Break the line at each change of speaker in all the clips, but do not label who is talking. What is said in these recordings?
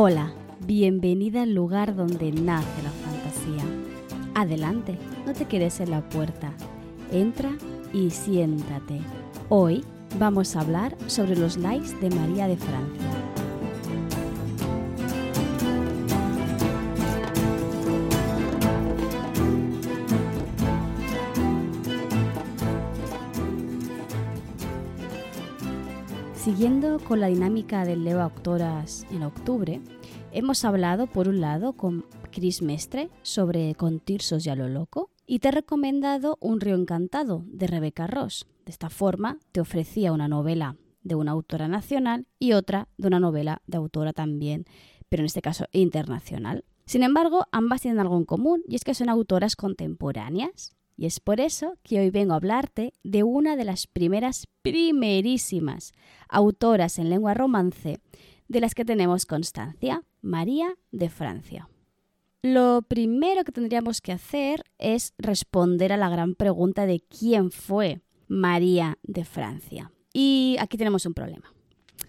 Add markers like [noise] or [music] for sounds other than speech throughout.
Hola, bienvenida al lugar donde nace la fantasía. Adelante, no te quedes en la puerta. Entra y siéntate. Hoy vamos a hablar sobre los likes de María de Francia. Siguiendo con la dinámica del Leo Autoras en octubre, hemos hablado por un lado con Chris Mestre sobre Contirsos y a lo loco y te he recomendado Un río encantado de Rebeca Ross. De esta forma te ofrecía una novela de una autora nacional y otra de una novela de autora también, pero en este caso internacional. Sin embargo, ambas tienen algo en común y es que son autoras contemporáneas y es por eso que hoy vengo a hablarte de una de las primeras, primerísimas autoras en lengua romance de las que tenemos constancia, María de Francia. Lo primero que tendríamos que hacer es responder a la gran pregunta de quién fue María de Francia. Y aquí tenemos un problema,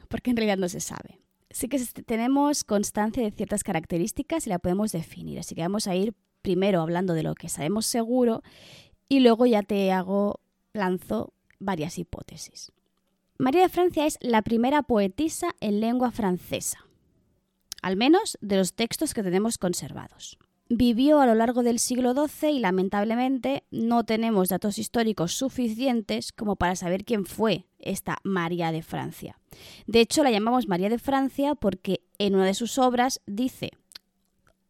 porque en realidad no se sabe. Sí que tenemos constancia de ciertas características y la podemos definir, así que vamos a ir primero hablando de lo que sabemos seguro y luego ya te hago, lanzo varias hipótesis. María de Francia es la primera poetisa en lengua francesa, al menos de los textos que tenemos conservados. Vivió a lo largo del siglo XII y lamentablemente no tenemos datos históricos suficientes como para saber quién fue esta María de Francia. De hecho, la llamamos María de Francia porque en una de sus obras dice,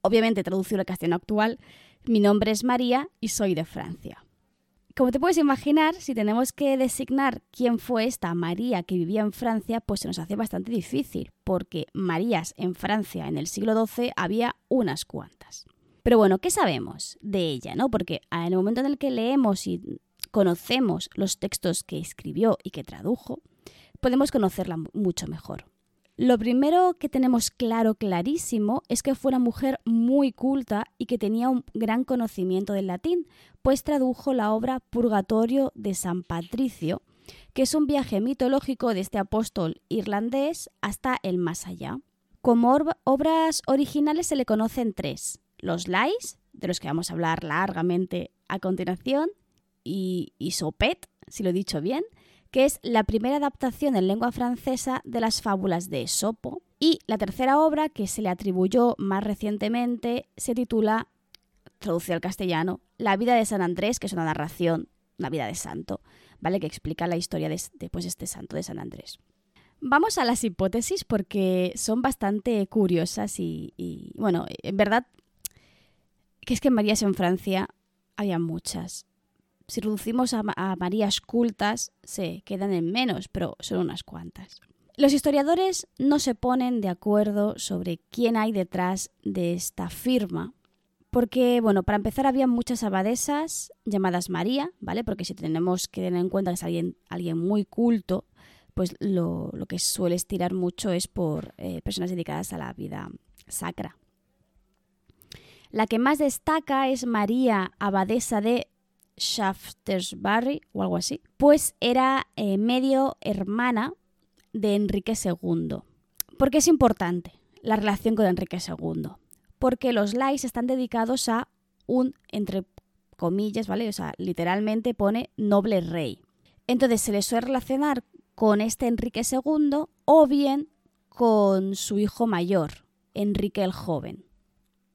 obviamente traducido al castellano actual, mi nombre es María y soy de Francia. Como te puedes imaginar, si tenemos que designar quién fue esta María que vivía en Francia, pues se nos hace bastante difícil, porque Marías en Francia en el siglo XII había unas cuantas. Pero bueno, ¿qué sabemos de ella? ¿no? Porque en el momento en el que leemos y conocemos los textos que escribió y que tradujo, podemos conocerla mucho mejor. Lo primero que tenemos claro, clarísimo, es que fue una mujer muy culta y que tenía un gran conocimiento del latín, pues tradujo la obra Purgatorio de San Patricio, que es un viaje mitológico de este apóstol irlandés hasta el más allá. Como obras originales se le conocen tres, los Lais, de los que vamos a hablar largamente a continuación, y, y Sopet, si lo he dicho bien, que es la primera adaptación en lengua francesa de las fábulas de Esopo. Y la tercera obra, que se le atribuyó más recientemente, se titula, traducido al castellano, La vida de San Andrés, que es una narración, una vida de santo, ¿vale? Que explica la historia de, pues, este santo de San Andrés. Vamos a las hipótesis porque son bastante curiosas y, y bueno, en verdad, que es que en Marías en Francia había muchas si reducimos a, Marías cultas, se quedan en menos, pero son unas cuantas. Los historiadores no se ponen de acuerdo sobre quién hay detrás de esta firma, porque, bueno, para empezar había muchas abadesas llamadas María, ¿vale? Porque si tenemos que tener en cuenta que es alguien, muy culto, pues lo, que suele estirar mucho es por eh, personas dedicadas a la vida sacra. La que más destaca es María, abadesa de Shaftesbury o algo así, pues era eh, medio hermana de Enrique II. ¿Por qué es importante la relación con Enrique II? Porque los Lais están dedicados a un, entre comillas, ¿vale? O sea, literalmente pone noble rey. Entonces se les suele relacionar con este Enrique II o bien con su hijo mayor, Enrique el Joven.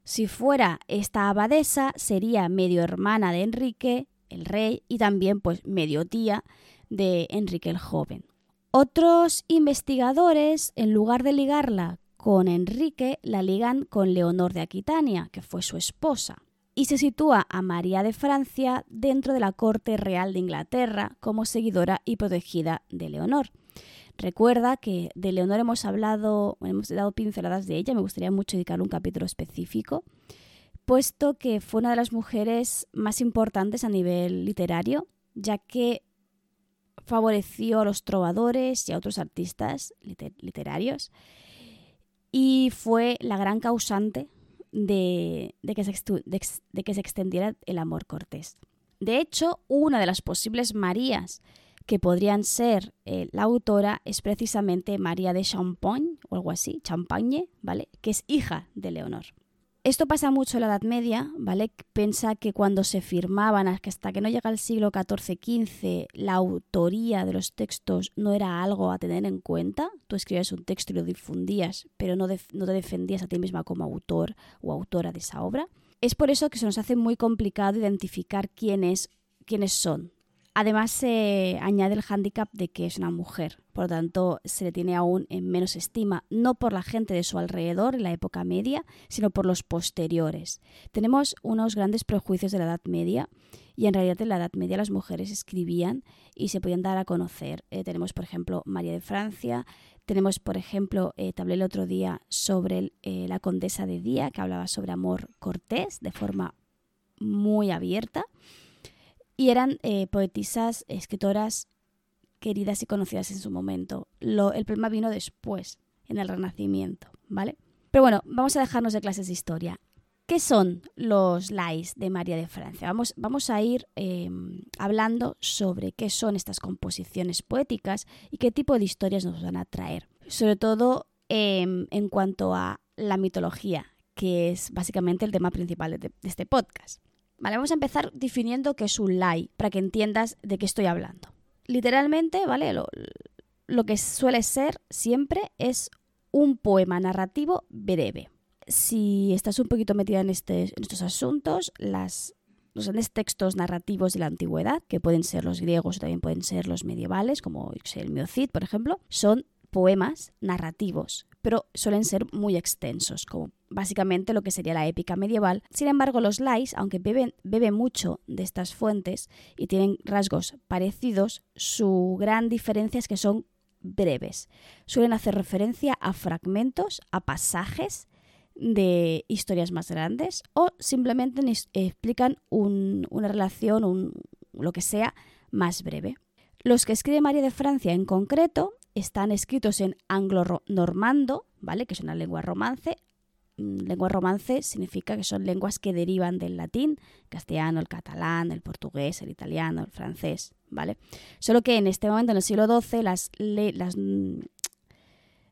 Si fuera esta abadesa, sería medio hermana de Enrique el rey, y también pues medio tía de Enrique el Joven. Otros investigadores, en lugar de ligarla con Enrique, la ligan con Leonor de Aquitania, que fue su esposa, y se sitúa a María de Francia dentro de la corte real de Inglaterra como seguidora y protegida de Leonor. Recuerda que de Leonor hemos hablado, hemos dado pinceladas de ella, me gustaría mucho dedicar un capítulo específico puesto que fue una de las mujeres más importantes a nivel literario, ya que favoreció a los trovadores y a otros artistas literarios y fue la gran causante de, que se, que se extendiera el amor cortés. De hecho, una de las posibles Marías que podrían ser eh, la autora es precisamente María de Champagne o algo así, Champagne, ¿vale? Que es hija de Leonor. Esto pasa mucho en la Edad Media, ¿vale? Piensa que cuando se firmaban, hasta que no llega el siglo XIV-XV, la autoría de los textos no era algo a tener en cuenta. Tú escribías un texto y lo difundías, pero no, te defendías a ti misma como autor o autora de esa obra. Es por eso que se nos hace muy complicado identificar quiénes, quiénes son, Además se añade el hándicap de que es una mujer, por lo tanto se le tiene aún en menos estima, no por la gente de su alrededor en la época media, sino por los posteriores. Tenemos unos grandes prejuicios de la Edad Media y en realidad en la Edad Media las mujeres escribían y se podían dar a conocer. Eh, tenemos, por ejemplo, María de Francia, tenemos, por ejemplo, eh, hablé el otro día sobre eh, la condesa de Día, que hablaba sobre amor cortés de forma muy abierta. Y eran eh, poetisas, escritoras queridas y conocidas en su momento. Lo, el problema vino después, en el Renacimiento, ¿vale? Pero bueno, vamos a dejarnos de clases de historia. ¿Qué son los lais de María de Francia? Vamos, vamos a ir em, hablando sobre qué son estas composiciones poéticas y qué tipo de historias nos van a traer. Sobre todo em, en cuanto a la mitología, que es básicamente el tema principal de este podcast. Vale, vamos a empezar definiendo qué es un lie, para que entiendas de qué estoy hablando. Literalmente, ¿vale? Lo, que suele ser siempre es un poema narrativo breve. Si estás un poquito metida en, este, en estos asuntos, las, los grandes textos narrativos de la antigüedad, que pueden ser los griegos o también pueden ser los medievales, como el Miocid, por ejemplo, son poemas narrativos, pero suelen ser muy extensos, como básicamente lo que sería la épica medieval. Sin embargo, los lais, aunque beben, beben mucho de estas fuentes y tienen rasgos parecidos, su gran diferencia es que son breves. Suelen hacer referencia a fragmentos, a pasajes de historias más grandes o simplemente explican una relación, un, lo que sea, más breve. Los que escribe María de Francia en concreto están escritos en anglo-normando, ¿vale? Que es una lengua romance. Mm, lengua romance significa que son lenguas que derivan del latín, castellano, el catalán, el portugués, el italiano, el francés, ¿vale? Solo que en este momento, en el siglo XII, las, mm,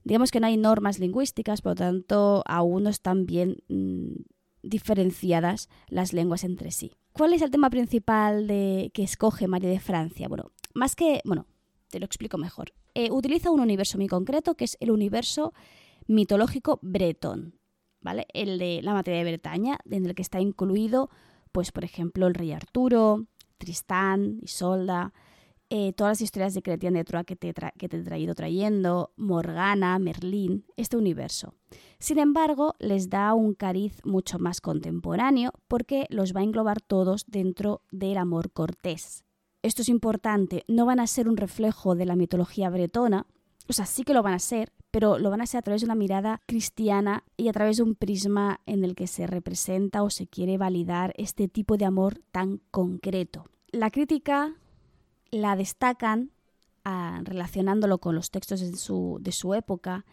digamos que no hay normas lingüísticas, por lo tanto, aún no están bien mm, diferenciadas las lenguas entre sí. ¿Cuál es el tema principal que escoge María de Francia? Bueno, más que, bueno, te lo explico mejor. Eh, utiliza un universo muy concreto que es el universo mitológico bretón, ¿vale? El de la materia de Bretaña, en el que está incluido, pues por ejemplo, el rey Arturo, Tristán, Isolda, eh, todas las historias de Cretián de Troya que te, que te he traído trayendo, Morgana, Merlín, este universo. Sin embargo, les da un cariz mucho más contemporáneo porque los va a englobar todos dentro del amor cortés, esto es importante, no van a ser un reflejo de la mitología bretona, o sea, sí que lo van a ser, pero lo van a ser a través de una mirada cristiana y a través de un prisma en el que se representa o se quiere validar este tipo de amor tan concreto. La crítica la destacan ah, relacionándolo con los textos de su, de su época,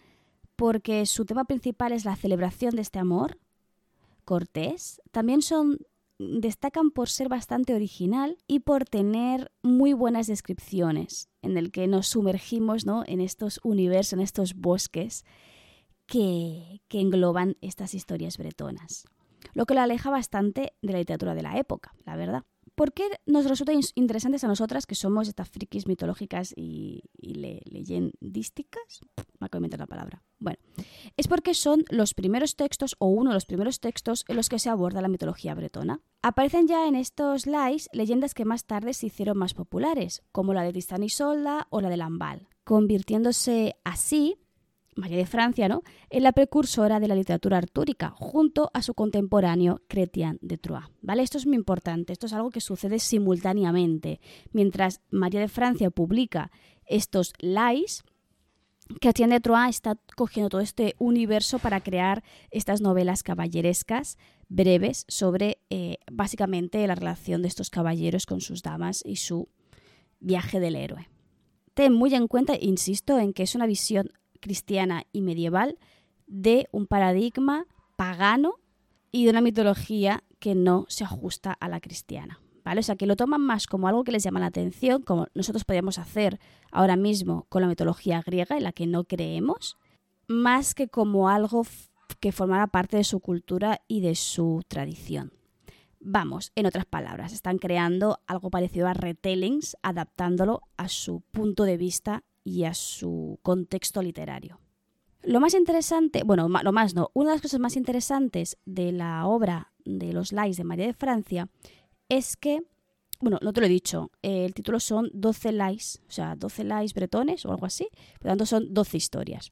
porque su tema principal es la celebración de este amor cortés. También son destacan por ser bastante original y por tener muy buenas descripciones, en el que nos sumergimos ¿no? en estos universos, en estos bosques que, que engloban estas historias bretonas. Lo que lo aleja bastante de la literatura de la época, la verdad. ¿Por qué nos resulta interesantes a nosotras que somos estas frikis mitológicas y, leyendísticas? Me acabo de inventar la palabra. Bueno, es porque son los primeros textos o uno de los primeros textos en los que se aborda la mitología bretona. Aparecen ya en estos lies leyendas que más tarde se hicieron más populares, como la de Tristán y o la de Lambal, convirtiéndose así María de Francia, ¿no? en la precursora de la literatura artúrica, junto a su contemporáneo Chrétien de Troyes. ¿vale? Esto es muy importante, esto es algo que sucede simultáneamente. Mientras María de Francia publica estos lais, Chrétien de Troyes está cogiendo todo este universo para crear estas novelas caballerescas breves sobre eh, básicamente la relación de estos caballeros con sus damas y su viaje del héroe. Ten muy en cuenta, insisto, en que es una visión cristiana y medieval de un paradigma pagano y de una mitología que no se ajusta a la cristiana. ¿vale? O sea, que lo toman más como algo que les llama la atención, como nosotros podríamos hacer ahora mismo con la mitología griega, en la que no creemos, más que como algo que formara parte de su cultura y de su tradición. Vamos, en otras palabras, están creando algo parecido a retellings, adaptándolo a su punto de vista y a su contexto literario. Lo más interesante, bueno, lo más no, una de las cosas más interesantes de la obra de los Lais de María de Francia es que, bueno, no te lo he dicho, el título son 12 Lais, o sea, 12 Lais bretones o algo así, por lo tanto son 12 historias.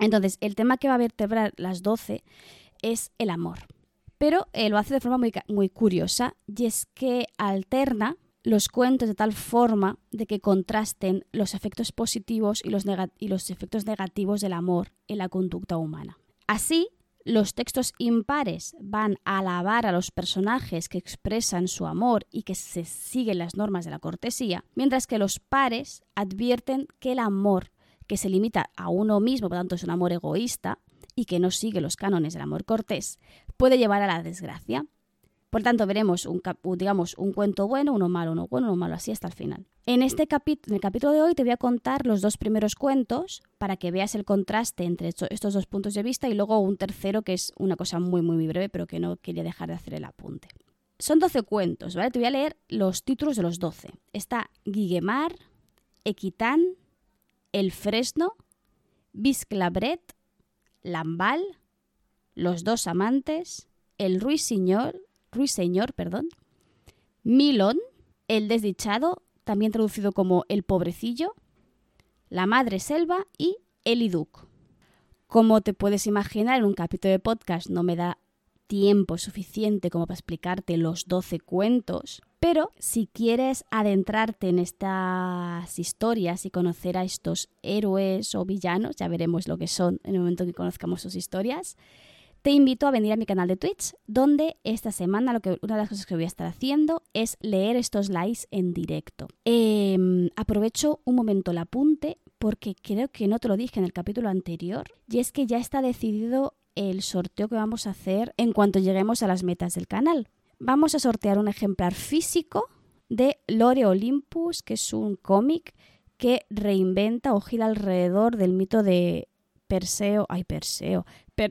Entonces, el tema que va a vertebrar las 12 es el amor. Pero eh, lo hace de forma muy curiosa y es que alterna los cuentos de tal forma de que contrasten los efectos positivos y los, efectos negativos del amor en la conducta humana. Así, los textos impares van a alabar a los personajes que expresan su amor y que se siguen las normas de la cortesía, mientras que los pares advierten que el amor que se limita a uno mismo, por tanto es un amor egoísta y que no sigue los cánones del amor cortés, puede llevar a la desgracia. Por tanto, veremos un, digamos, un cuento bueno, uno malo, uno bueno, uno malo, así hasta el final. En este en el capítulo de hoy te voy a contar los dos primeros cuentos para que veas el contraste entre estos dos puntos de vista y luego un tercero que es una cosa muy, muy, breve, pero que no quería dejar de hacer el apunte. Son 12 cuentos, ¿vale? Te voy a leer los títulos de los 12. Está Guiguemar, Equitán, El Fresno, Bisclabret, Lambal, Los dos amantes, El Ruiseñor, Ruiseñor, perdón, Milón, El desdichado, también traducido como El pobrecillo, La madre selva y El Iduc. Como te puedes imaginar, en un capítulo de podcast no me da tiempo suficiente como para explicarte los 12 cuentos, pero si quieres adentrarte en estas historias y conocer a estos héroes o villanos, ya veremos lo que son en el momento que conozcamos sus historias, te invito a venir a mi canal de Twitch, donde esta semana lo que, una de las cosas que voy a estar haciendo es leer estos likes en directo. Em, aprovecho un momento el apunte porque creo que no te lo dije en el capítulo anterior, y es que ya está decidido el sorteo que vamos a hacer en cuanto lleguemos a las metas del canal. Vamos a sortear un ejemplar físico de Lore Olympus, que es un cómic que reinventa o gira alrededor del mito de Perseo, ay Perseo,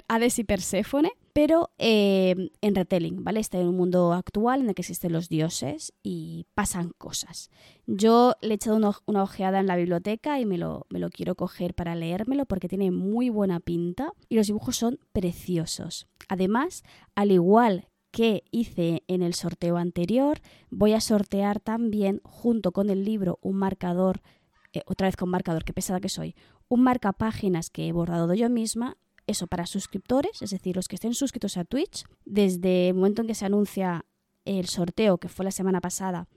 Hades y Perséfone, pero eh, en retelling, ¿vale? Está en un mundo actual en el que existen los dioses y pasan cosas. Yo le he echado una, ojeada en la biblioteca y me lo, quiero coger para leérmelo porque tiene muy buena pinta y los dibujos son preciosos. Además, al igual que hice en el sorteo anterior, voy a sortear también junto con el libro un marcador, eh, otra vez con marcador, qué pesada que soy, un marca páginas que he bordado yo misma eso para suscriptores, es decir, los que estén suscritos a Twitch, desde el momento en que se anuncia el sorteo, que fue la semana pasada,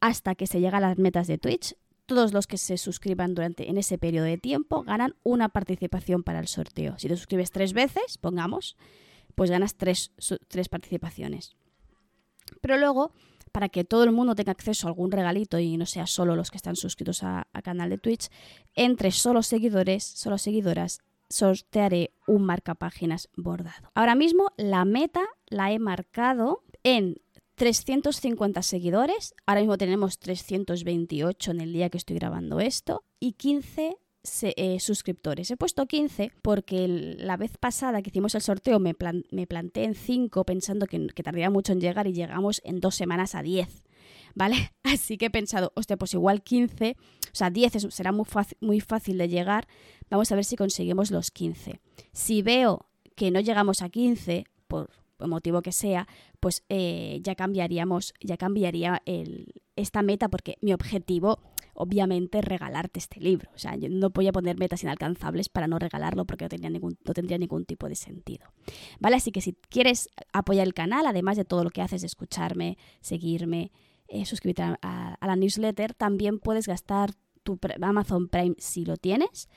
hasta que se llega a las metas de Twitch, todos los que se suscriban durante en ese periodo de tiempo ganan una participación para el sorteo. Si te suscribes tres veces, pongamos, pues ganas tres, tres participaciones. Pero luego, para que todo el mundo tenga acceso a algún regalito y no sea solo los que están suscritos a, canal de Twitch, entre solo seguidores, solo seguidoras, sortearé un marcapáginas bordado. Ahora mismo la meta la he marcado en 350 seguidores. Ahora mismo tenemos 328 en el día que estoy grabando esto y 15 eh, suscriptores. He puesto 15 porque la vez pasada que hicimos el sorteo me, me planteé en 5 pensando que, que tardaría mucho en llegar y llegamos en dos semanas a 10. ¿Vale? [laughs] Así que he pensado, hostia, pues igual 15, o sea, 10 será muy fácil, muy fácil de llegar, vamos a ver si conseguimos los 15. Si veo que no llegamos a 15, por motivo que sea, pues eh, ya cambiaríamos, ya cambiaría el, esta meta porque mi objetivo obviamente es regalarte este libro. O sea, yo no voy a poner metas inalcanzables para no regalarlo porque no ningún, no tendría ningún tipo de sentido. ¿Vale? Así que si quieres apoyar el canal, además de todo lo que haces escucharme, seguirme, eh, suscribirte a, la newsletter, también puedes gastar tu Amazon Prime si lo tienes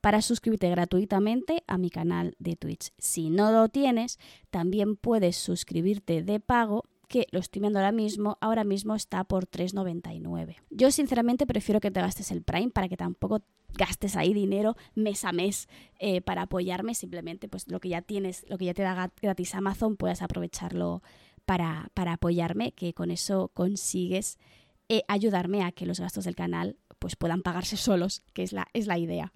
para suscribirte gratuitamente a mi canal de Twitch. Si no lo tienes, también puedes suscribirte de pago que lo estoy viendo ahora mismo, ahora mismo está por 3,99. Yo sinceramente prefiero que te gastes el Prime para que tampoco gastes ahí dinero mes a mes eh, para apoyarme, simplemente pues lo que ya tienes, lo que ya te da gratis Amazon, puedes aprovecharlo para, para apoyarme, que con eso consigues eh, ayudarme a que los gastos del canal pues puedan pagarse solos, que es la, es la idea.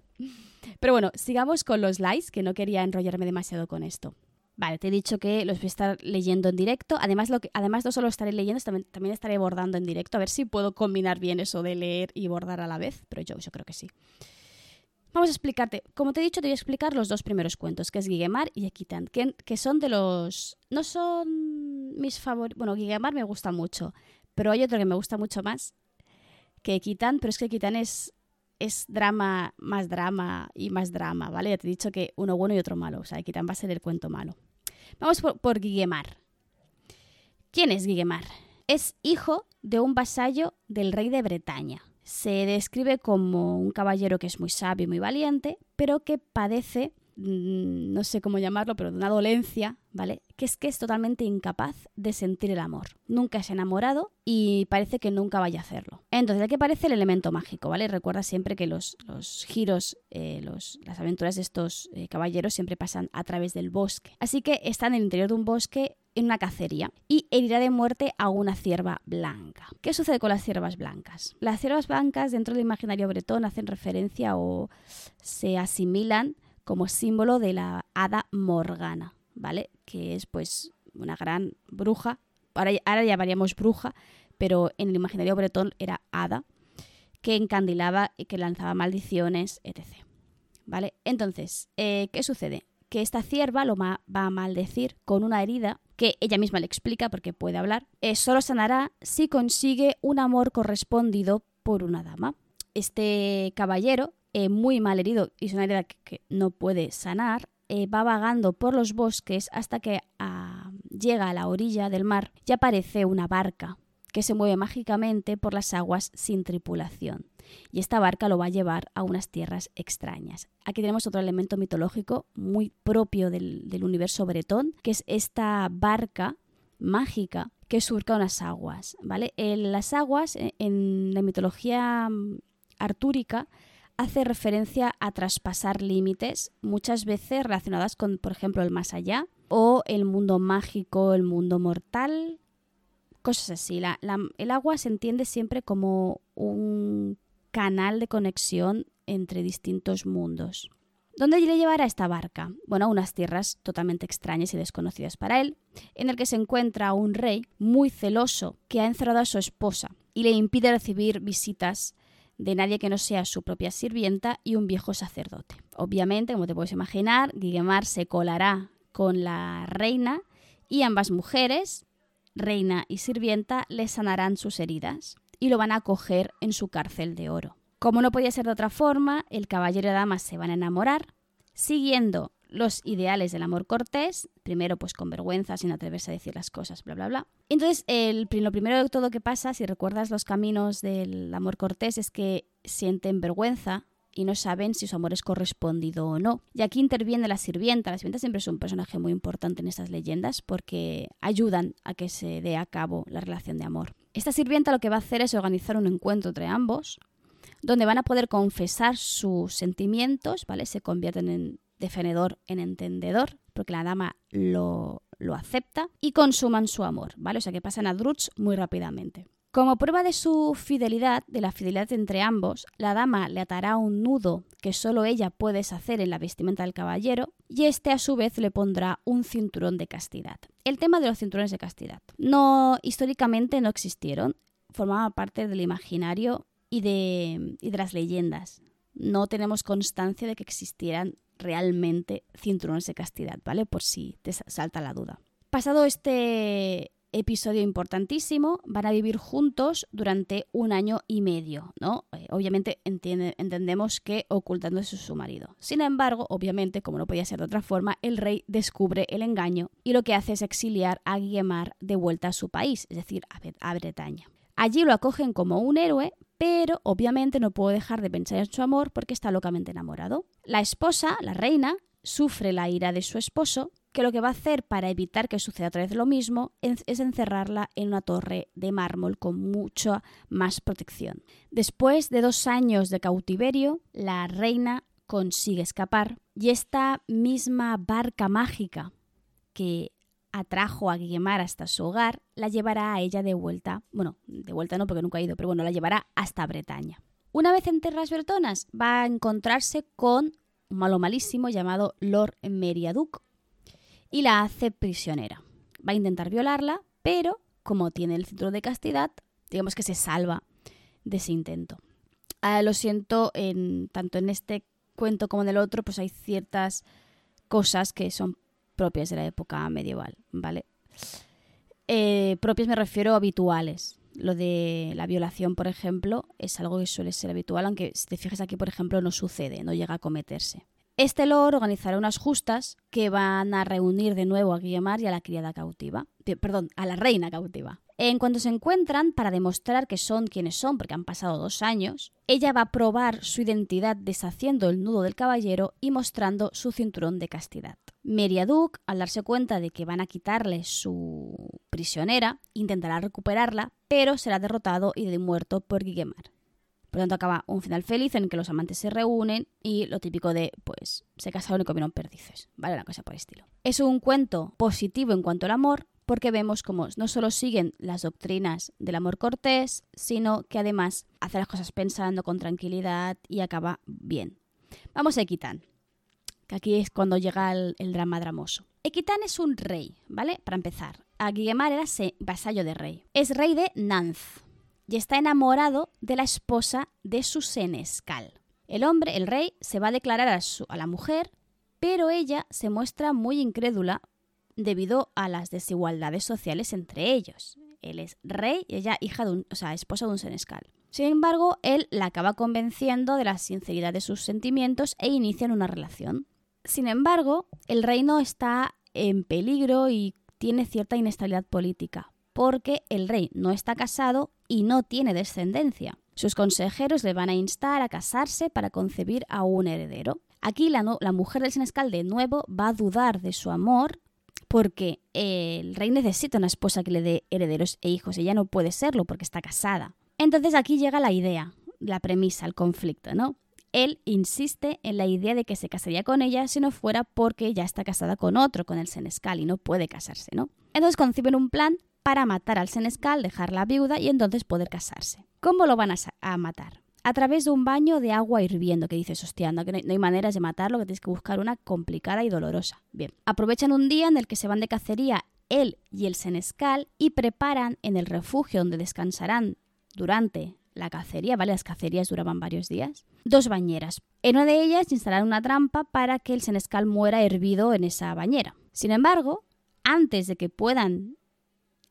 Pero bueno, sigamos con los likes, que no quería enrollarme demasiado con esto. Vale, te he dicho que los voy a estar leyendo en directo. Además, lo que, además no solo estaré leyendo, también, también, estaré bordando en directo. A ver si puedo combinar bien eso de leer y bordar a la vez. Pero yo, yo creo que sí. Vamos a explicarte. Como te he dicho, te voy a explicar los dos primeros cuentos, que es Guiguemar y Equitan, que, son de los... No son mis favoritos... Bueno, Guiguemar me gusta mucho, pero hay otro que me gusta mucho más que Equitan, pero es que Equitan es es drama, más drama y más drama, ¿vale? Ya te he dicho que uno bueno y otro malo, o sea, Equitan va a ser el cuento malo. Vamos por, Guiguemar. ¿Quién es Guiguemar? Es hijo de un vasallo del rey de Bretaña. Se describe como un caballero que es muy sabio y muy valiente, pero que padece Mm, no sé cómo llamarlo, pero de una dolencia, ¿vale? Que es que es totalmente incapaz de sentir el amor. Nunca ha enamorado y parece que nunca vaya a hacerlo. Entonces, aquí aparece el elemento mágico, ¿vale? Recuerda siempre que los, giros, eh, las aventuras de estos eh, caballeros siempre pasan a través del bosque. Así que está en el interior de un bosque en una cacería y herirá de muerte a una cierva blanca. ¿Qué sucede con las ciervas blancas? Las ciervas blancas dentro del imaginario bretón hacen referencia o se asimilan como símbolo de la hada Morgana, ¿vale? Que es pues una gran bruja, ahora, ahora llamaríamos bruja, pero en el imaginario bretón era hada, que encandilaba y que lanzaba maldiciones, etc. ¿Vale? Entonces, eh, ¿qué sucede? Que esta cierva lo va a maldecir con una herida que ella misma le explica porque puede hablar. Eh, solo sanará si consigue un amor correspondido por una dama. Este caballero eh, muy mal herido y es una herida que, no puede sanar, eh, va vagando por los bosques hasta que ah, llega a la orilla del mar y aparece una barca que se mueve mágicamente por las aguas sin tripulación. Y esta barca lo va a llevar a unas tierras extrañas. Aquí tenemos otro elemento mitológico muy propio del, universo bretón, que es esta barca mágica que surca unas aguas. ¿vale? Las aguas, en la mitología mm, artúrica, hace referencia a traspasar límites, muchas veces relacionadas con, por ejemplo, el más allá o el mundo mágico, el mundo mortal, cosas así. el agua se entiende siempre como un canal de conexión entre distintos mundos. ¿Dónde le llevará esta barca? Bueno, a unas tierras totalmente extrañas y desconocidas para él, en el que se encuentra un rey muy celoso que ha encerrado a su esposa y le impide recibir visitas de nadie que no sea su propia sirvienta y un viejo sacerdote. Obviamente, como te puedes imaginar, Guiguemar se colará con la reina y ambas mujeres, reina y sirvienta, le sanarán sus heridas y lo van a acoger en su cárcel de oro. Como no podía ser de otra forma, el caballero y dama se van a enamorar, siguiendo los ideales del amor cortés, primero pues con vergüenza, sin atreverse a decir las cosas, bla, bla, bla. Entonces, el, lo primero de todo que pasa, si recuerdas los caminos del amor cortés, es que sienten vergüenza y no saben si su amor es correspondido o no. Y aquí interviene la sirvienta. La sirvienta siempre es un personaje muy importante en estas leyendas porque ayudan a que se dé a cabo la relación de amor. Esta sirvienta lo que va a hacer es organizar un encuentro entre ambos, donde van a poder confesar sus sentimientos, ¿vale? Se convierten en defenedor en entendedor, porque la dama lo, lo acepta, y consuman su amor, ¿vale? O sea que pasan a Druch muy rápidamente. Como prueba de su fidelidad, de la fidelidad entre ambos, la dama le atará un nudo que solo ella puede deshacer en la vestimenta del caballero y este a su vez le pondrá un cinturón de castidad. El tema de los cinturones de castidad. No, históricamente no existieron, formaban parte del imaginario y de, y de las leyendas. No tenemos constancia de que existieran realmente cinturones de castidad, ¿vale? Por si te salta la duda. Pasado este episodio importantísimo, van a vivir juntos durante un año y medio, ¿no? Eh, obviamente entendemos que ocultándose a su marido. Sin embargo, obviamente, como no podía ser de otra forma, el rey descubre el engaño y lo que hace es exiliar a Guillemar de vuelta a su país, es decir, a Bretaña. Allí lo acogen como un héroe, pero obviamente no puedo dejar de pensar en su amor porque está locamente enamorado. La esposa, la reina, sufre la ira de su esposo, que lo que va a hacer para evitar que suceda otra vez lo mismo es encerrarla en una torre de mármol con mucha más protección. Después de dos años de cautiverio, la reina consigue escapar y esta misma barca mágica que atrajo a Guillemar hasta su hogar, la llevará a ella de vuelta. Bueno, de vuelta no porque nunca ha ido, pero bueno, la llevará hasta Bretaña. Una vez en tierras bretonas va a encontrarse con un malo malísimo llamado Lord Meriaduc y la hace prisionera. Va a intentar violarla, pero como tiene el cinturón de castidad, digamos que se salva de ese intento. Ah, lo siento, en, tanto en este cuento como en el otro, pues hay ciertas cosas que son propias de la época medieval, ¿vale? Eh, propias me refiero a habituales. Lo de la violación, por ejemplo, es algo que suele ser habitual, aunque si te fijas aquí, por ejemplo, no sucede, no llega a cometerse. Este lord organizará unas justas que van a reunir de nuevo a Guillemar y a la criada cautiva. Perdón, a la reina cautiva. En cuanto se encuentran, para demostrar que son quienes son, porque han pasado dos años, ella va a probar su identidad deshaciendo el nudo del caballero y mostrando su cinturón de castidad. Meriaduc, al darse cuenta de que van a quitarle su prisionera, intentará recuperarla, pero será derrotado y muerto por Guillemar. Por lo tanto, acaba un final feliz en el que los amantes se reúnen y lo típico de, pues, se casaron y comieron perdices, ¿vale? Una cosa por el estilo. Es un cuento positivo en cuanto al amor, porque vemos cómo no solo siguen las doctrinas del amor cortés, sino que además hace las cosas pensando con tranquilidad y acaba bien. Vamos a Equitán, que aquí es cuando llega el, drama dramoso. Equitán es un rey, ¿vale? Para empezar. A Guillemar era vasallo de rey. Es rey de Nanz, y está enamorado de la esposa de su senescal. El hombre, el rey, se va a declarar a, a la mujer, pero ella se muestra muy incrédula debido a las desigualdades sociales entre ellos. Él es rey y ella hija de un, o sea, esposa de un senescal. Sin embargo, él la acaba convenciendo de la sinceridad de sus sentimientos e inician una relación. Sin embargo, el reino está en peligro y tiene cierta inestabilidad política, porque el rey no está casado y no tiene descendencia. Sus consejeros le van a instar a casarse para concebir a un heredero. Aquí la, mujer del senescal de nuevo va a dudar de su amor porque el rey necesita una esposa que le dé herederos e hijos. Ella no puede serlo porque está casada. Entonces aquí llega la idea, la premisa, el conflicto, ¿no? Él insiste en la idea de que se casaría con ella si no fuera porque ya está casada con otro, con el senescal, y no puede casarse, ¿no? Entonces conciben un plan para matar al senescal, dejarla viuda y entonces poder casarse. ¿Cómo lo van a, matar? A través de un baño de agua hirviendo, que dices, hostia, no, que no hay maneras de matarlo, que tienes que buscar una complicada y dolorosa. Bien, aprovechan un día en el que se van de cacería él y el senescal y preparan en el refugio donde descansarán durante la cacería, ¿vale? Las cacerías duraban varios días. Dos bañeras. En una de ellas instalaron una trampa para que el senescal muera hervido en esa bañera. Sin embargo, antes de que puedan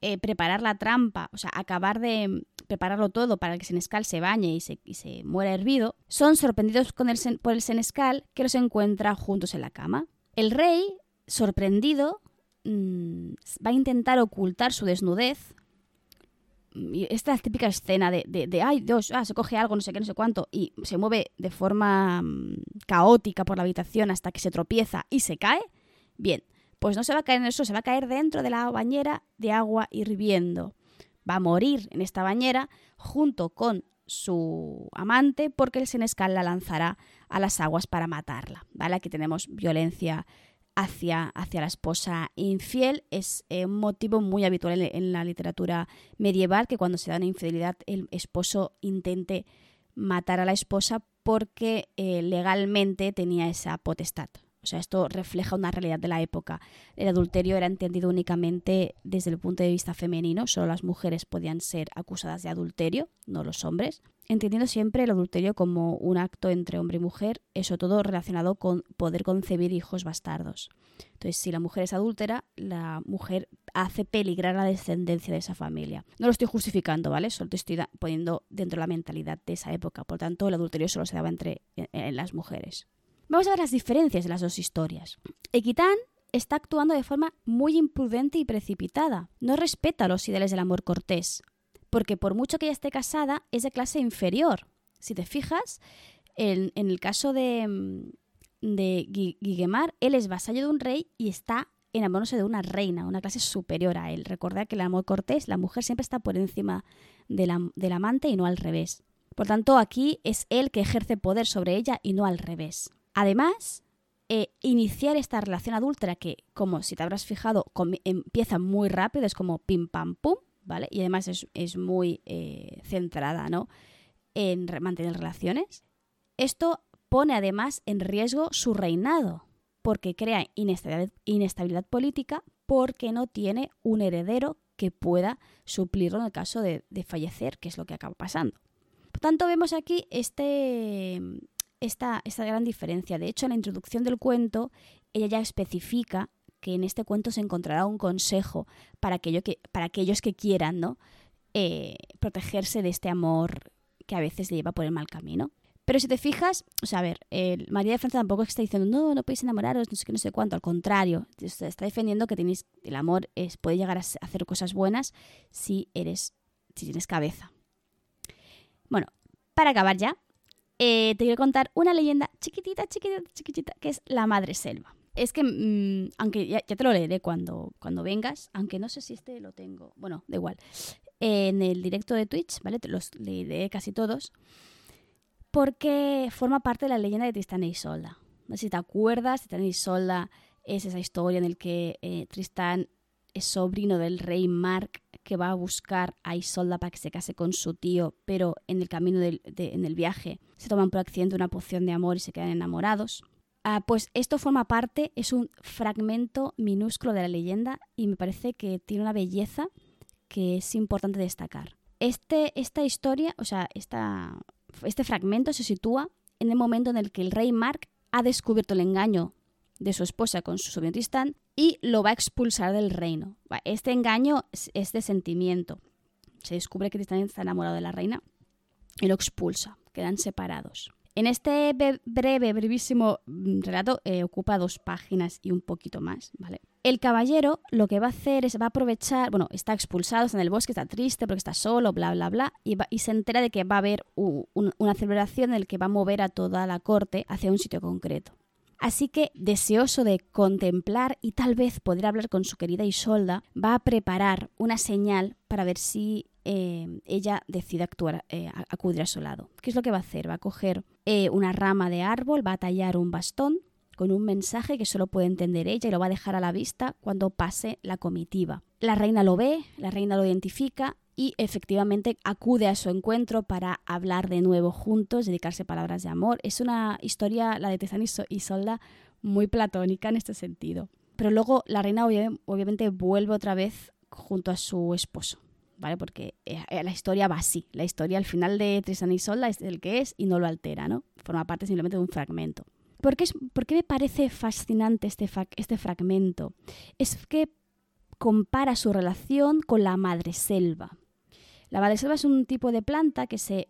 eh, preparar la trampa, o sea, acabar de prepararlo todo para que el senescal se bañe y se, muera hervido, son sorprendidos por el senescal que los encuentra juntos en la cama. El rey, sorprendido, mm, va a intentar ocultar su desnudez esta típica escena de, ay Dios, ah, se coge algo, no sé qué, no sé cuánto, y se mueve de forma mm, caótica por la habitación hasta que se tropieza y se cae, bien, pues no se va a caer en eso, se va a caer dentro de la bañera de agua hirviendo. Va a morir en esta bañera junto con su amante porque el senescal la lanzará a las aguas para matarla. ¿Vale? Aquí tenemos violencia hacia, hacia la esposa infiel es eh, un motivo muy habitual en, la literatura medieval que cuando se da una infidelidad el esposo intente matar a la esposa porque eh, legalmente tenía esa potestad. O sea, esto refleja una realidad de la época. El adulterio era entendido únicamente desde el punto de vista femenino, solo las mujeres podían ser acusadas de adulterio, no los hombres. Entendiendo siempre el adulterio como un acto entre hombre y mujer, eso todo relacionado con poder concebir hijos bastardos. Entonces, si la mujer es adúltera, la mujer hace peligrar la descendencia de esa familia. No lo estoy justificando, ¿vale? Solo te estoy poniendo dentro de la mentalidad de esa época. Por tanto, el adulterio solo se daba entre en las mujeres. Vamos a ver las diferencias de las dos historias. Equitán está actuando de forma muy imprudente y precipitada. No respeta los ideales del amor cortés, porque por mucho que ella esté casada, es de clase inferior. Si te fijas, en, el caso de, mm, de Guiguemar, él es vasallo de un rey y está enamorándose de una reina, una clase superior a él. Recordad que el amor cortés, la mujer siempre está por encima del amante y no al revés. Por tanto, aquí es él que ejerce poder sobre ella y no al revés. Además, eh, iniciar esta relación adúltera que, como si te habrás fijado, empieza muy rápido, es como pim pam pum, ¿vale? Y además es, muy eh, centrada, ¿no? En mantener relaciones. Esto pone además en riesgo su reinado, porque crea inestabilidad, política, porque no tiene un heredero que pueda suplirlo en el caso de, de fallecer, que es lo que acaba pasando. Por tanto, vemos aquí este, esta, esta gran diferencia. De hecho, en la introducción del cuento, ella ya especifica que en este cuento se encontrará un consejo para, que, para aquellos que quieran ¿no? Eh, protegerse de este amor que a veces le lleva por el mal camino. Pero si te fijas, a ver, María de Francia tampoco está diciendo, no, no podéis enamoraros, no sé qué, no sé cuánto. Al contrario, está defendiendo que tenéis, el amor es, puede llegar a hacer cosas buenas si eres, si tienes cabeza. Bueno, para acabar ya, eh, te quiero contar una leyenda chiquitita, chiquitita, chiquitita, que es la Madre Selva. Es que, mm, aunque ya, te lo leeré cuando, cuando vengas, aunque no sé si este lo tengo, bueno, da igual. en el directo de Twitch, ¿vale? Te los leeré casi todos, porque forma parte de la leyenda de Tristán e Isolda. No sé si te acuerdas, Tristán e Isolda es esa historia en la que eh, Tristán es sobrino del rey Mark que va a buscar a Isolda para que se case con su tío, pero en el camino en el viaje se toman por accidente una poción de amor y se quedan enamorados. Ah, pues esto forma parte, es un fragmento minúsculo de la leyenda y me parece que tiene una belleza que es importante destacar. Este, esta historia, o sea, esta, este fragmento se sitúa en el momento en el que el rey Mark ha descubierto el engaño de su esposa con su sobrino Tristán y lo va a expulsar del reino. Este engaño es de sentimiento. Se descubre que Tristán está enamorado de la reina y lo expulsa. Quedan separados. En este breve, brevísimo mm, relato eh, ocupa dos páginas y un poquito más, ¿vale? El caballero lo que va a hacer es va a aprovechar, bueno, está expulsado, está en el bosque, está triste porque está solo, bla, bla, bla, y, se entera de que va a haber una celebración en la que va a mover a toda la corte hacia un sitio concreto. Así que, deseoso de contemplar y tal vez poder hablar con su querida Isolda, va a preparar una señal para ver si eh, ella decide actuar, eh, acudir a su lado. ¿Qué es lo que va a hacer? Va a coger eh, una rama de árbol, va a tallar un bastón con un mensaje que solo puede entender ella y lo va a dejar a la vista cuando pase la comitiva. La reina lo ve, la reina lo identifica y efectivamente acude a su encuentro para hablar de nuevo juntos, dedicarse palabras de amor. Es una historia, la de Tezán y Solda, muy platónica en este sentido. Pero luego la reina obviamente vuelve otra vez junto a su esposo, ¿vale? Porque eh, la historia va así. La historia al final de Tristan y Solda es el que es y no lo altera, ¿no? Forma parte simplemente de un fragmento. ¿Por qué, me parece fascinante este, este fragmento? Es que compara su relación con la madre selva. La selva es un tipo de planta que se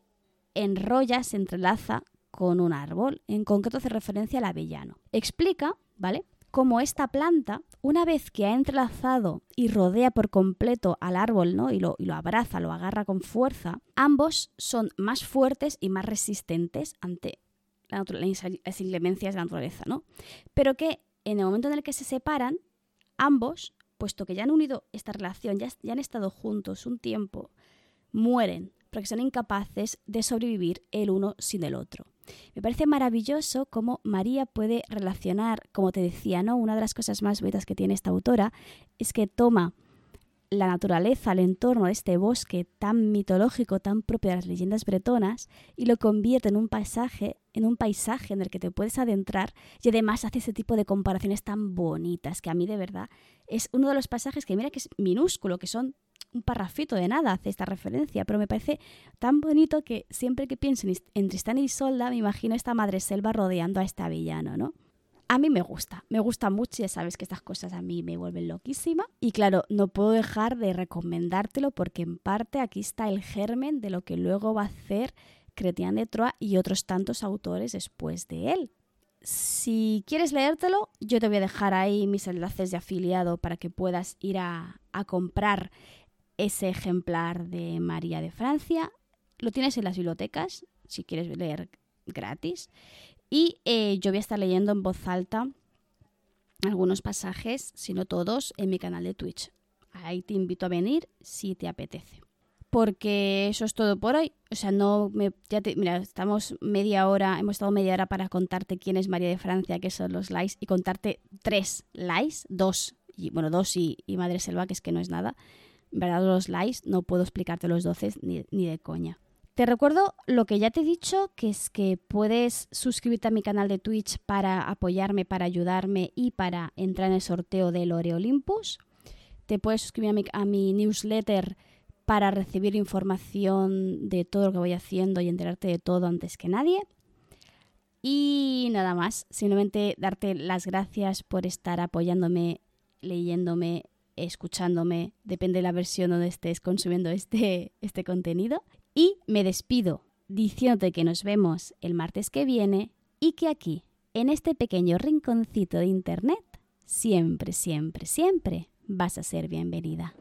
enrolla, se entrelaza con un árbol. En concreto hace referencia al avellano. Explica, ¿vale? Cómo esta planta, una vez que ha entrelazado y rodea por completo al árbol, ¿no? Y lo, abraza, lo agarra con fuerza, ambos son más fuertes y más resistentes ante las inclemencias de la naturaleza, ¿no? Pero que en el momento en el que se separan, ambos, puesto que ya han unido esta relación, ya han estado juntos un tiempo, mueren porque son incapaces de sobrevivir el uno sin el otro. Me parece maravilloso cómo María puede relacionar, como te decía, ¿no? Una de las cosas más bonitas que tiene esta autora es que toma la naturaleza, el entorno de este bosque tan mitológico, tan propio de las leyendas bretonas, y lo convierte en un paisaje, en un paisaje en el que te puedes adentrar, y además hace ese tipo de comparaciones tan bonitas, que a mí de verdad es uno de los pasajes que mira que es minúsculo, que son un parrafito de nada hace esta referencia, pero me parece tan bonito que siempre que pienso en Tristán y Isolda me imagino esta madre selva rodeando a este villano, ¿no? A mí me gusta, me gusta mucho, ya sabes que estas cosas a mí me vuelven loquísima. Y claro, no puedo dejar de recomendártelo porque en parte aquí está el germen de lo que luego va a hacer Cretián de Troyes y otros tantos autores después de él. Si quieres leértelo, yo te voy a dejar ahí mis enlaces de afiliado para que puedas ir a, a comprar ese ejemplar de María de Francia. Lo tienes en las bibliotecas, si quieres leer gratis. Y eh, yo voy a estar leyendo en voz alta algunos pasajes, si no todos, en mi canal de Twitch. Ahí te invito a venir si te apetece. porque eso es todo por hoy. O sea, no me, ya te, mira, estamos media hora, hemos estado media hora para contarte quién es María de Francia, qué son los likes, y contarte tres likes, dos, y, bueno, dos y, Madre Selva, que es que no es nada. En verdad, los likes no puedo explicarte los doce ni, ni de coña. Te recuerdo lo que ya te he dicho, que es que puedes suscribirte a mi canal de Twitch para apoyarme, para ayudarme y para entrar en el sorteo del Lore Olympus. Te puedes suscribir a mi, a mi newsletter para recibir información de todo lo que voy haciendo y enterarte de todo antes que nadie. Y nada más, simplemente darte las gracias por estar apoyándome, leyéndome, escuchándome, depende de la versión donde estés consumiendo este, [laughs] este contenido. Y me despido diciéndote que nos vemos el martes que viene y que aquí, en este pequeño rinconcito de Internet, siempre, siempre, siempre vas a ser bienvenida.